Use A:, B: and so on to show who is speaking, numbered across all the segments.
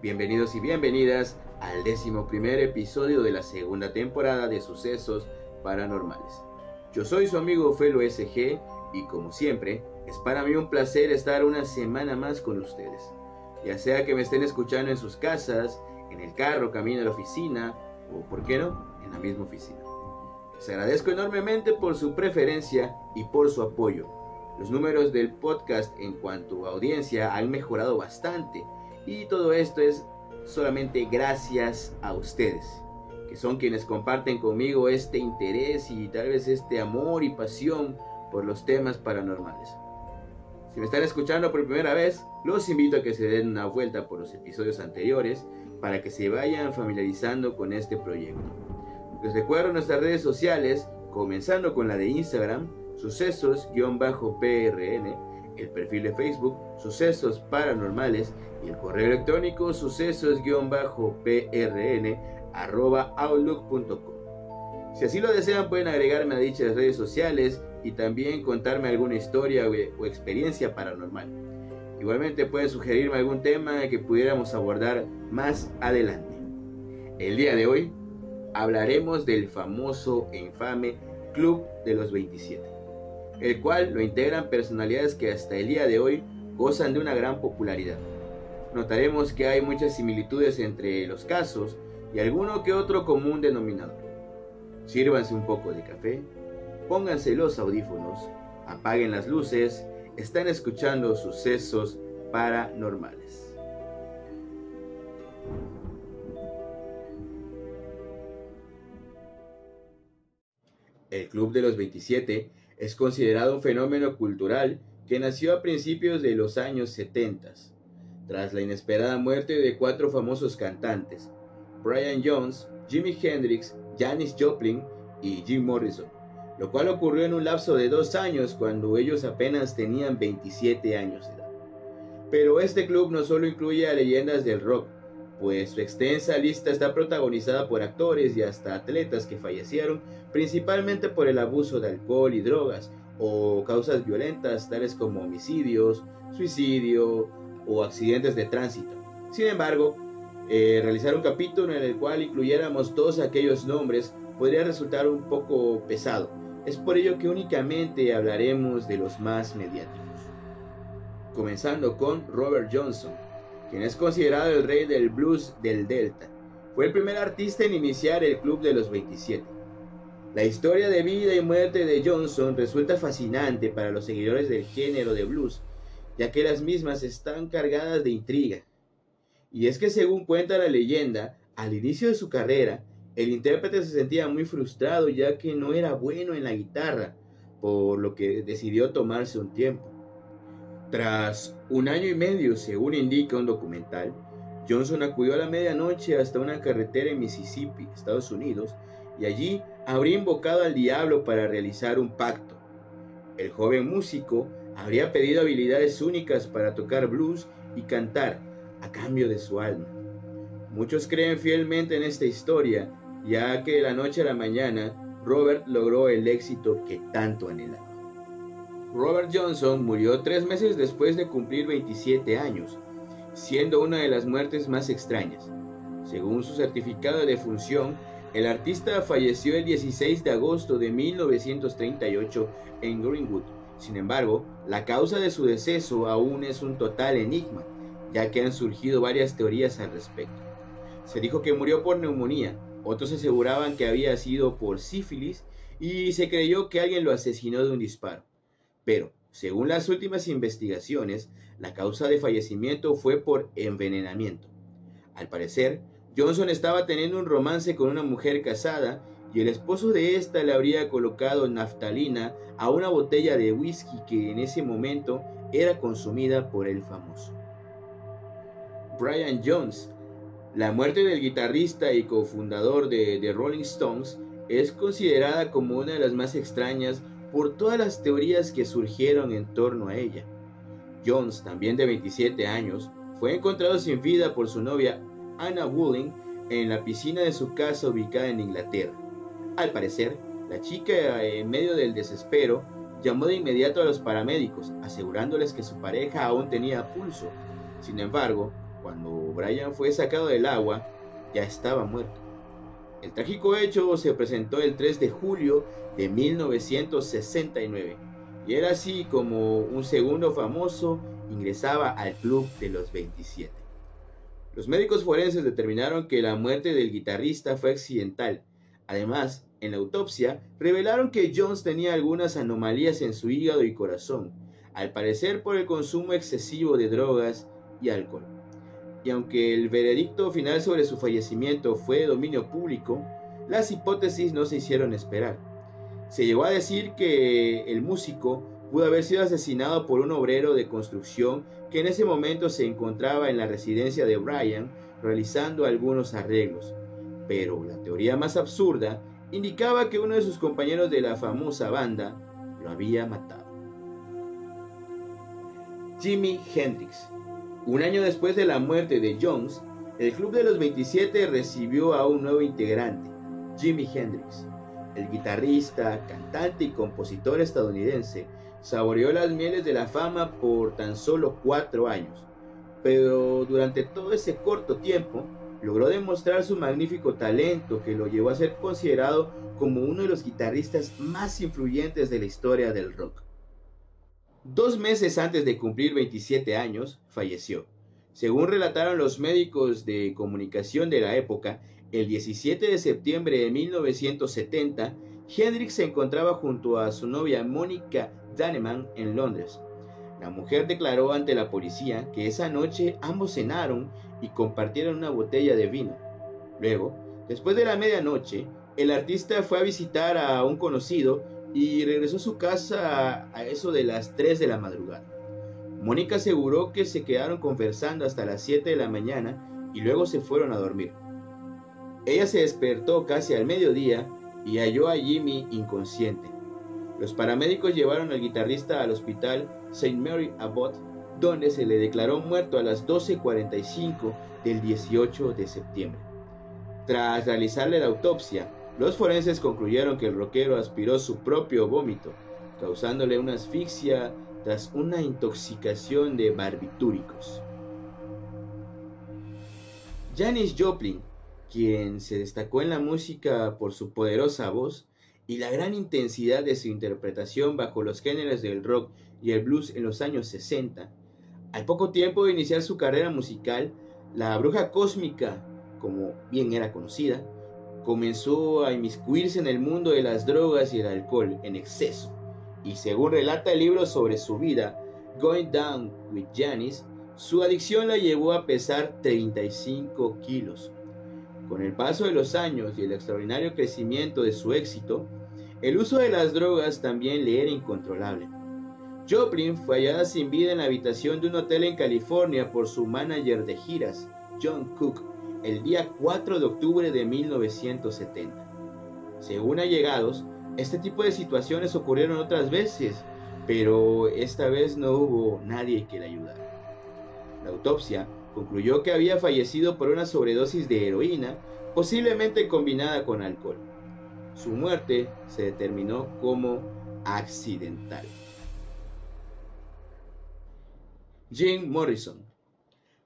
A: Bienvenidos y bienvenidas al décimo primer episodio de la segunda temporada de Sucesos Paranormales. Yo soy su amigo Felo SG y como siempre, es para mí un placer estar una semana más con ustedes. Ya sea que me estén escuchando en sus casas, en el carro, camino a la oficina o, por qué no, en la misma oficina. Les agradezco enormemente por su preferencia y por su apoyo. Los números del podcast en cuanto a audiencia han mejorado bastante y todo esto es solamente gracias a ustedes, que son quienes comparten conmigo este interés y tal vez este amor y pasión por los temas paranormales. Si me están escuchando por primera vez, los invito a que se den una vuelta por los episodios anteriores para que se vayan familiarizando con este proyecto. Les recuerdo nuestras redes sociales, comenzando con la de Instagram, sucesos-prn, el perfil de Facebook, Sucesos Paranormales, y el correo electrónico sucesos-prn Si así lo desean, pueden agregarme a dichas redes sociales y también contarme alguna historia o experiencia paranormal. Igualmente pueden sugerirme algún tema que pudiéramos abordar más adelante. El día de hoy hablaremos del famoso e infame Club de los 27, el cual lo integran personalidades que hasta el día de hoy gozan de una gran popularidad. Notaremos que hay muchas similitudes entre los casos y alguno que otro común denominador. Sírvanse un poco de café, pónganse los audífonos, apaguen las luces, están escuchando sucesos paranormales. El Club de los 27 es considerado un fenómeno cultural que nació a principios de los años 70, tras la inesperada muerte de cuatro famosos cantantes, Brian Jones, Jimi Hendrix, Janis Joplin y Jim Morrison, lo cual ocurrió en un lapso de dos años cuando ellos apenas tenían 27 años de edad. Pero este club no solo incluye a leyendas del rock, pues su extensa lista está protagonizada por actores y hasta atletas que fallecieron principalmente por el abuso de alcohol y drogas o causas violentas tales como homicidios, suicidio o accidentes de tránsito. Sin embargo, eh, realizar un capítulo en el cual incluyéramos todos aquellos nombres podría resultar un poco pesado. Es por ello que únicamente hablaremos de los más mediáticos. Comenzando con Robert Johnson, quien es considerado el rey del blues del Delta. Fue el primer artista en iniciar el Club de los 27. La historia de vida y muerte de Johnson resulta fascinante para los seguidores del género de blues, ya que las mismas están cargadas de intriga. Y es que según cuenta la leyenda, al inicio de su carrera, el intérprete se sentía muy frustrado ya que no era bueno en la guitarra, por lo que decidió tomarse un tiempo. Tras un año y medio, según indica un documental, Johnson acudió a la medianoche hasta una carretera en Mississippi, Estados Unidos, y allí habría invocado al diablo para realizar un pacto. El joven músico habría pedido habilidades únicas para tocar blues y cantar a cambio de su alma. Muchos creen fielmente en esta historia, ya que de la noche a la mañana Robert logró el éxito que tanto anhelaba. Robert Johnson murió tres meses después de cumplir 27 años, siendo una de las muertes más extrañas. Según su certificado de defunción, el artista falleció el 16 de agosto de 1938 en Greenwood. Sin embargo, la causa de su deceso aún es un total enigma, ya que han surgido varias teorías al respecto. Se dijo que murió por neumonía, otros aseguraban que había sido por sífilis y se creyó que alguien lo asesinó de un disparo. Pero, según las últimas investigaciones, la causa de fallecimiento fue por envenenamiento. Al parecer, Johnson estaba teniendo un romance con una mujer casada y el esposo de ésta le habría colocado naftalina a una botella de whisky que en ese momento era consumida por el famoso. Brian Jones, la muerte del guitarrista y cofundador de The Rolling Stones, es considerada como una de las más extrañas por todas las teorías que surgieron en torno a ella. Jones, también de 27 años, fue encontrado sin vida por su novia Anna Wooling en la piscina de su casa ubicada en Inglaterra. Al parecer, la chica, en medio del desespero, llamó de inmediato a los paramédicos, asegurándoles que su pareja aún tenía pulso. Sin embargo, cuando Brian fue sacado del agua, ya estaba muerto. El trágico hecho se presentó el 3 de julio de 1969 y era así como un segundo famoso ingresaba al club de los 27. Los médicos forenses determinaron que la muerte del guitarrista fue accidental. Además, en la autopsia revelaron que Jones tenía algunas anomalías en su hígado y corazón, al parecer por el consumo excesivo de drogas y alcohol y aunque el veredicto final sobre su fallecimiento fue de dominio público, las hipótesis no se hicieron esperar. Se llegó a decir que el músico pudo haber sido asesinado por un obrero de construcción que en ese momento se encontraba en la residencia de Brian realizando algunos arreglos. Pero la teoría más absurda indicaba que uno de sus compañeros de la famosa banda lo había matado. Jimi Hendrix un año después de la muerte de Jones, el Club de los 27 recibió a un nuevo integrante, Jimi Hendrix. El guitarrista, cantante y compositor estadounidense saboreó las mieles de la fama por tan solo cuatro años, pero durante todo ese corto tiempo logró demostrar su magnífico talento que lo llevó a ser considerado como uno de los guitarristas más influyentes de la historia del rock. Dos meses antes de cumplir 27 años, falleció. Según relataron los médicos de comunicación de la época, el 17 de septiembre de 1970, Hendrix se encontraba junto a su novia Mónica Daneman en Londres. La mujer declaró ante la policía que esa noche ambos cenaron y compartieron una botella de vino. Luego, después de la medianoche, el artista fue a visitar a un conocido y regresó a su casa a eso de las 3 de la madrugada. Mónica aseguró que se quedaron conversando hasta las 7 de la mañana y luego se fueron a dormir. Ella se despertó casi al mediodía y halló a Jimmy inconsciente. Los paramédicos llevaron al guitarrista al hospital St. Mary Abbott, donde se le declaró muerto a las 12.45 del 18 de septiembre. Tras realizarle la autopsia, los forenses concluyeron que el rockero aspiró su propio vómito, causándole una asfixia tras una intoxicación de barbitúricos. Janis Joplin, quien se destacó en la música por su poderosa voz y la gran intensidad de su interpretación bajo los géneros del rock y el blues en los años 60, al poco tiempo de iniciar su carrera musical, la bruja cósmica, como bien era conocida, comenzó a inmiscuirse en el mundo de las drogas y el alcohol en exceso. Y según relata el libro sobre su vida, Going Down with Janis, su adicción la llevó a pesar 35 kilos. Con el paso de los años y el extraordinario crecimiento de su éxito, el uso de las drogas también le era incontrolable. Joplin fue hallada sin vida en la habitación de un hotel en California por su manager de giras, John Cook, el día 4 de octubre de 1970. Según allegados, este tipo de situaciones ocurrieron otras veces, pero esta vez no hubo nadie que le ayudara. La autopsia concluyó que había fallecido por una sobredosis de heroína, posiblemente combinada con alcohol. Su muerte se determinó como accidental. Jim Morrison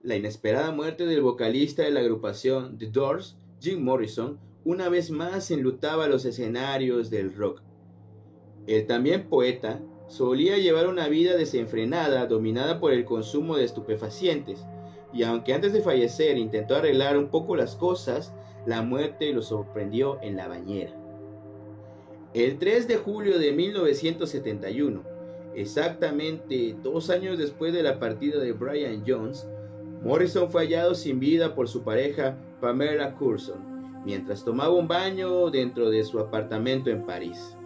A: la inesperada muerte del vocalista de la agrupación The Doors, Jim Morrison, una vez más enlutaba los escenarios del rock. El también poeta solía llevar una vida desenfrenada dominada por el consumo de estupefacientes, y aunque antes de fallecer intentó arreglar un poco las cosas, la muerte lo sorprendió en la bañera. El 3 de julio de 1971, exactamente dos años después de la partida de Brian Jones, Morrison fue hallado sin vida por su pareja Pamela Curson mientras tomaba un baño dentro de su apartamento en París.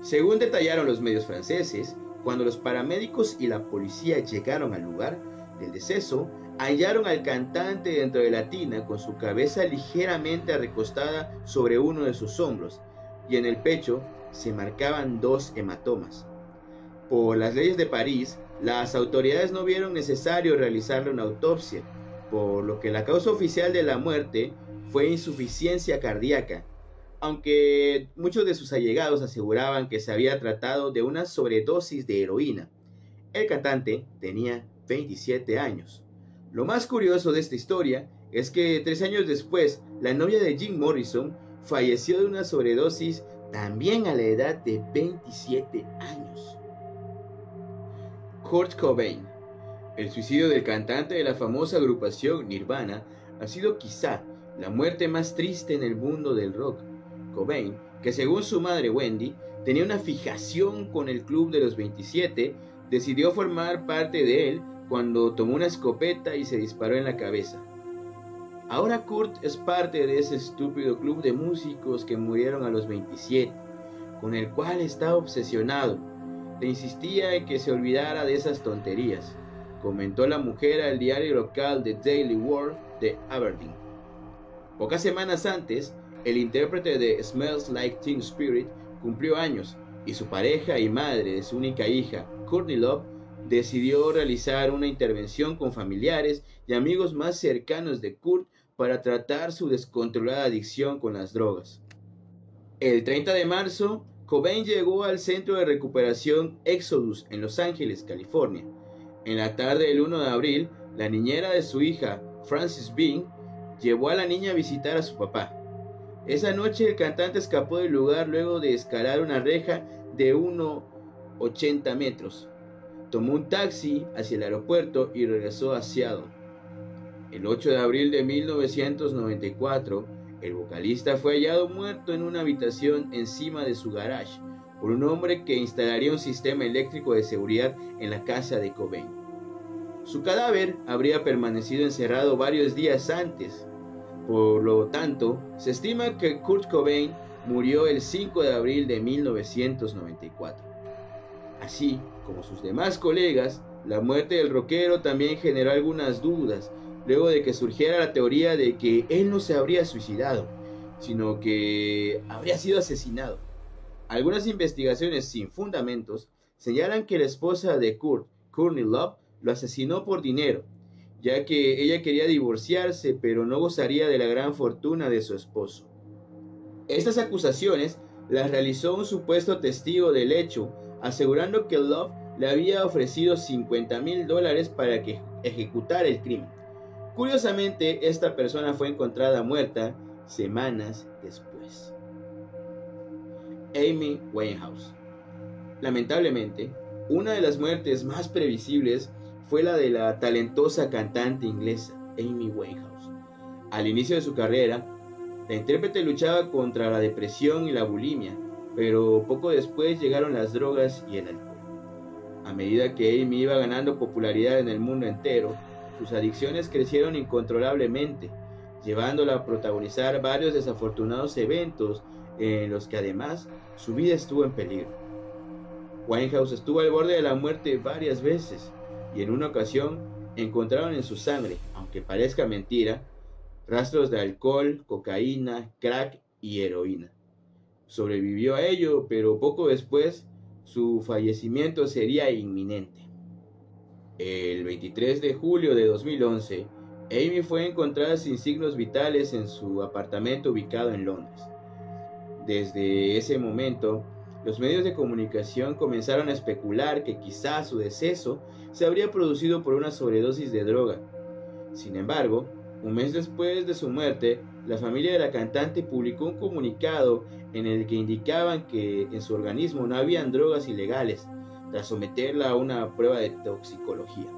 A: Según detallaron los medios franceses, cuando los paramédicos y la policía llegaron al lugar del deceso, hallaron al cantante dentro de la tina con su cabeza ligeramente recostada sobre uno de sus hombros y en el pecho se marcaban dos hematomas. Por las leyes de París, las autoridades no vieron necesario realizarle una autopsia, por lo que la causa oficial de la muerte fue insuficiencia cardíaca, aunque muchos de sus allegados aseguraban que se había tratado de una sobredosis de heroína. El cantante tenía 27 años. Lo más curioso de esta historia es que tres años después, la novia de Jim Morrison falleció de una sobredosis también a la edad de 27 años. Kurt Cobain. El suicidio del cantante de la famosa agrupación Nirvana ha sido quizá la muerte más triste en el mundo del rock. Cobain, que según su madre Wendy, tenía una fijación con el Club de los 27, decidió formar parte de él cuando tomó una escopeta y se disparó en la cabeza. Ahora Kurt es parte de ese estúpido club de músicos que murieron a los 27, con el cual está obsesionado. Le insistía en que se olvidara de esas tonterías, comentó la mujer al diario local The Daily World de Aberdeen. Pocas semanas antes, el intérprete de Smells Like Teen Spirit cumplió años y su pareja y madre de su única hija, Courtney Love, decidió realizar una intervención con familiares y amigos más cercanos de Kurt para tratar su descontrolada adicción con las drogas. El 30 de marzo, Cobain llegó al centro de recuperación Exodus en Los Ángeles, California. En la tarde del 1 de abril, la niñera de su hija, Frances Bean, llevó a la niña a visitar a su papá. Esa noche el cantante escapó del lugar luego de escalar una reja de 1,80 metros. Tomó un taxi hacia el aeropuerto y regresó a Seattle. El 8 de abril de 1994, el vocalista fue hallado muerto en una habitación encima de su garage por un hombre que instalaría un sistema eléctrico de seguridad en la casa de Cobain. Su cadáver habría permanecido encerrado varios días antes por lo tanto, se estima que Kurt Cobain murió el 5 de abril de 1994. Así como sus demás colegas, la muerte del rockero también generó algunas dudas, luego de que surgiera la teoría de que él no se habría suicidado, sino que habría sido asesinado. Algunas investigaciones sin fundamentos señalan que la esposa de Kurt, Courtney Love, lo asesinó por dinero ya que ella quería divorciarse, pero no gozaría de la gran fortuna de su esposo. Estas acusaciones las realizó un supuesto testigo del hecho, asegurando que Love le había ofrecido 50 mil dólares para que ejecutara el crimen. Curiosamente, esta persona fue encontrada muerta semanas después. Amy Winehouse. Lamentablemente, una de las muertes más previsibles fue la de la talentosa cantante inglesa Amy Winehouse. Al inicio de su carrera, la intérprete luchaba contra la depresión y la bulimia, pero poco después llegaron las drogas y el alcohol. A medida que Amy iba ganando popularidad en el mundo entero, sus adicciones crecieron incontrolablemente, llevándola a protagonizar varios desafortunados eventos en los que además su vida estuvo en peligro. Winehouse estuvo al borde de la muerte varias veces, y en una ocasión encontraron en su sangre, aunque parezca mentira, rastros de alcohol, cocaína, crack y heroína. Sobrevivió a ello, pero poco después su fallecimiento sería inminente. El 23 de julio de 2011, Amy fue encontrada sin signos vitales en su apartamento ubicado en Londres. Desde ese momento, los medios de comunicación comenzaron a especular que quizás su deceso se habría producido por una sobredosis de droga. Sin embargo, un mes después de su muerte, la familia de la cantante publicó un comunicado en el que indicaban que en su organismo no habían drogas ilegales, tras someterla a una prueba de toxicología.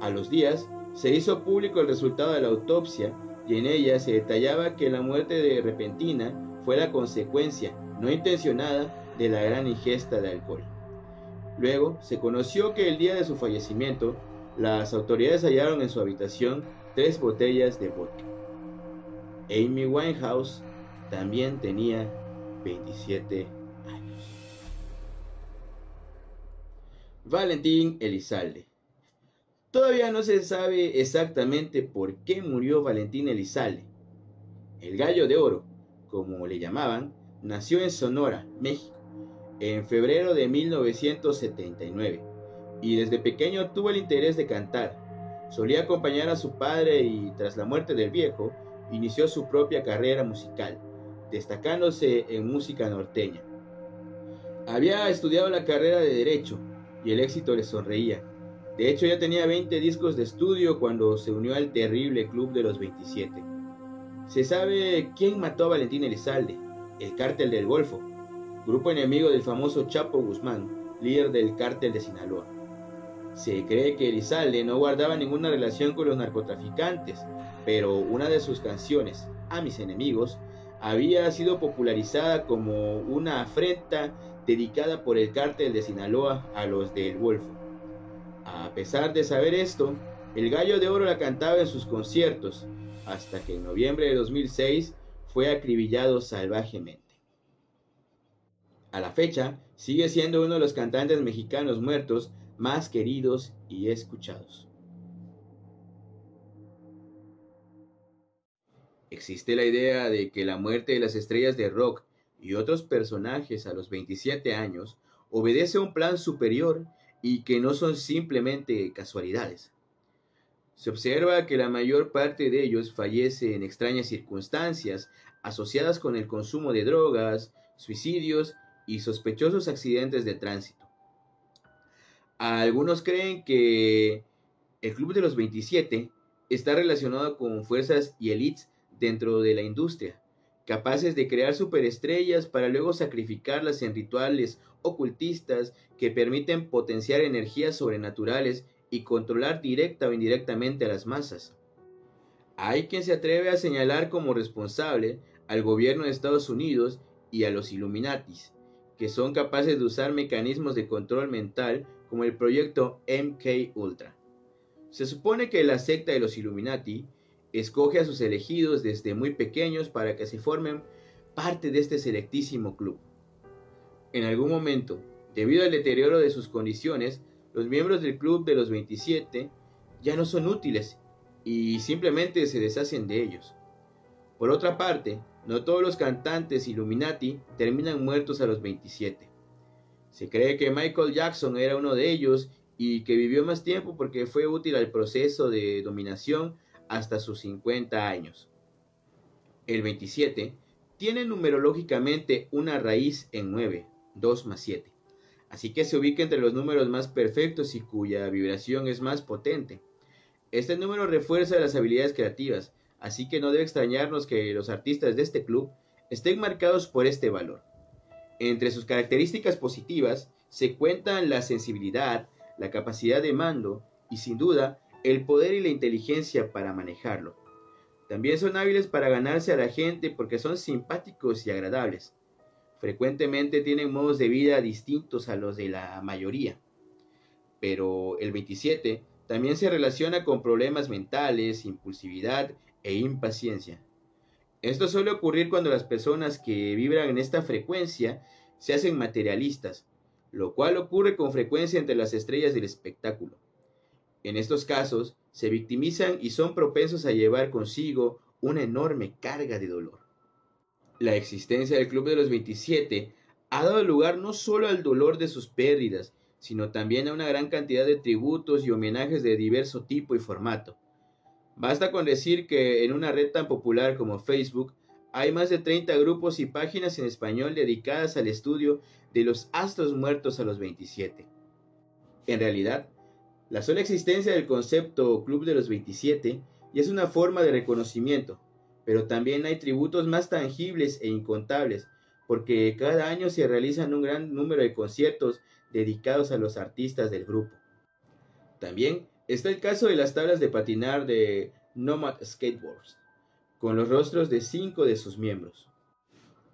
A: A los días, se hizo público el resultado de la autopsia y en ella se detallaba que la muerte de repentina fue la consecuencia no intencionada de la gran ingesta de alcohol. Luego se conoció que el día de su fallecimiento, las autoridades hallaron en su habitación tres botellas de vodka. Amy Winehouse también tenía 27 años. Valentín Elizalde. Todavía no se sabe exactamente por qué murió Valentín Elizalde. El gallo de oro, como le llamaban, Nació en Sonora, México, en febrero de 1979 y desde pequeño tuvo el interés de cantar. Solía acompañar a su padre y tras la muerte del viejo, inició su propia carrera musical, destacándose en música norteña. Había estudiado la carrera de Derecho y el éxito le sonreía. De hecho, ya tenía 20 discos de estudio cuando se unió al terrible club de los 27. Se sabe quién mató a Valentín Elizalde, el cártel del Golfo, grupo enemigo del famoso Chapo Guzmán, líder del cártel de Sinaloa. Se cree que Elizalde no guardaba ninguna relación con los narcotraficantes, pero una de sus canciones, A mis enemigos, había sido popularizada como una afrenta dedicada por el cártel de Sinaloa a los del Golfo. A pesar de saber esto, el Gallo de Oro la cantaba en sus conciertos, hasta que en noviembre de 2006 fue acribillado salvajemente. A la fecha, sigue siendo uno de los cantantes mexicanos muertos más queridos y escuchados. Existe la idea de que la muerte de las estrellas de rock y otros personajes a los 27 años obedece a un plan superior y que no son simplemente casualidades. Se observa que la mayor parte de ellos fallece en extrañas circunstancias asociadas con el consumo de drogas, suicidios y sospechosos accidentes de tránsito. Algunos creen que el Club de los 27 está relacionado con fuerzas y élites dentro de la industria, capaces de crear superestrellas para luego sacrificarlas en rituales ocultistas que permiten potenciar energías sobrenaturales y controlar directa o indirectamente a las masas. Hay quien se atreve a señalar como responsable al gobierno de Estados Unidos y a los Illuminatis, que son capaces de usar mecanismos de control mental como el proyecto MK Ultra. Se supone que la secta de los Illuminati escoge a sus elegidos desde muy pequeños para que se formen parte de este selectísimo club. En algún momento, debido al deterioro de sus condiciones, los miembros del club de los 27 ya no son útiles y simplemente se deshacen de ellos. Por otra parte, no todos los cantantes Illuminati terminan muertos a los 27. Se cree que Michael Jackson era uno de ellos y que vivió más tiempo porque fue útil al proceso de dominación hasta sus 50 años. El 27 tiene numerológicamente una raíz en 9, 2 más 7, así que se ubica entre los números más perfectos y cuya vibración es más potente. Este número refuerza las habilidades creativas, así que no debe extrañarnos que los artistas de este club estén marcados por este valor. Entre sus características positivas se cuentan la sensibilidad, la capacidad de mando y sin duda el poder y la inteligencia para manejarlo. También son hábiles para ganarse a la gente porque son simpáticos y agradables. Frecuentemente tienen modos de vida distintos a los de la mayoría. Pero el 27 también se relaciona con problemas mentales, impulsividad e impaciencia. Esto suele ocurrir cuando las personas que vibran en esta frecuencia se hacen materialistas, lo cual ocurre con frecuencia entre las estrellas del espectáculo. En estos casos, se victimizan y son propensos a llevar consigo una enorme carga de dolor. La existencia del Club de los 27 ha dado lugar no solo al dolor de sus pérdidas, sino también a una gran cantidad de tributos y homenajes de diverso tipo y formato. Basta con decir que en una red tan popular como Facebook hay más de 30 grupos y páginas en español dedicadas al estudio de los astros muertos a los 27. En realidad, la sola existencia del concepto Club de los 27 ya es una forma de reconocimiento, pero también hay tributos más tangibles e incontables, porque cada año se realizan un gran número de conciertos dedicados a los artistas del grupo. También está el caso de las tablas de patinar de Nomad Skateboards, con los rostros de cinco de sus miembros.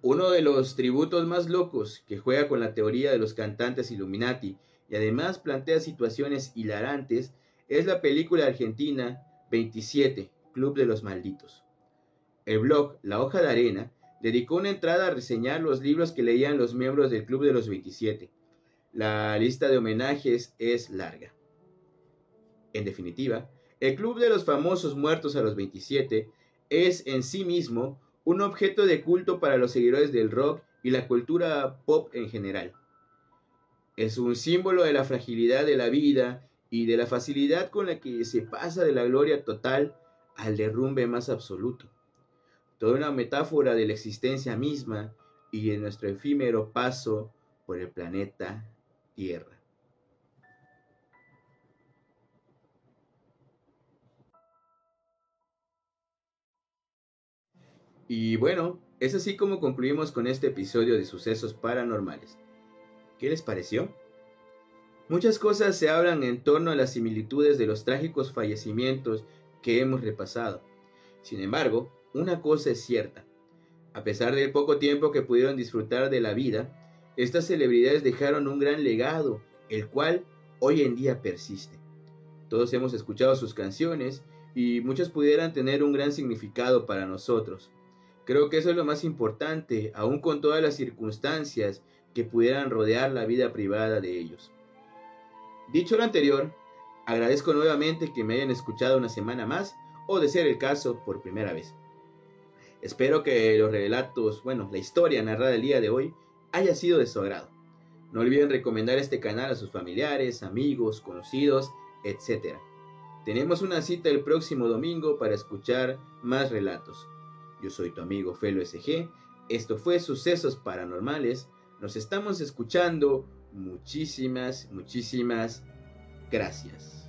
A: Uno de los tributos más locos que juega con la teoría de los cantantes Illuminati y además plantea situaciones hilarantes es la película argentina 27, Club de los Malditos. El blog La Hoja de Arena dedicó una entrada a reseñar los libros que leían los miembros del Club de los 27. La lista de homenajes es larga. En definitiva, el Club de los Famosos Muertos a los 27 es en sí mismo un objeto de culto para los seguidores del rock y la cultura pop en general. Es un símbolo de la fragilidad de la vida y de la facilidad con la que se pasa de la gloria total al derrumbe más absoluto. Toda una metáfora de la existencia misma y de nuestro efímero paso por el planeta Tierra. Y bueno, es así como concluimos con este episodio de Sucesos Paranormales. ¿Qué les pareció? Muchas cosas se hablan en torno a las similitudes de los trágicos fallecimientos que hemos repasado. Sin embargo, una cosa es cierta. A pesar del poco tiempo que pudieron disfrutar de la vida, estas celebridades dejaron un gran legado, el cual hoy en día persiste. Todos hemos escuchado sus canciones y muchas pudieran tener un gran significado para nosotros. Creo que eso es lo más importante, aun con todas las circunstancias que pudieran rodear la vida privada de ellos. Dicho lo anterior, agradezco nuevamente que me hayan escuchado una semana más o de ser el caso por primera vez. Espero que los relatos, bueno, la historia narrada el día de hoy haya sido de su agrado. No olviden recomendar este canal a sus familiares, amigos, conocidos, etc. Tenemos una cita el próximo domingo para escuchar más relatos. Yo soy tu amigo Felo SG. Esto fue Sucesos Paranormales. Nos estamos escuchando. Muchísimas, muchísimas gracias.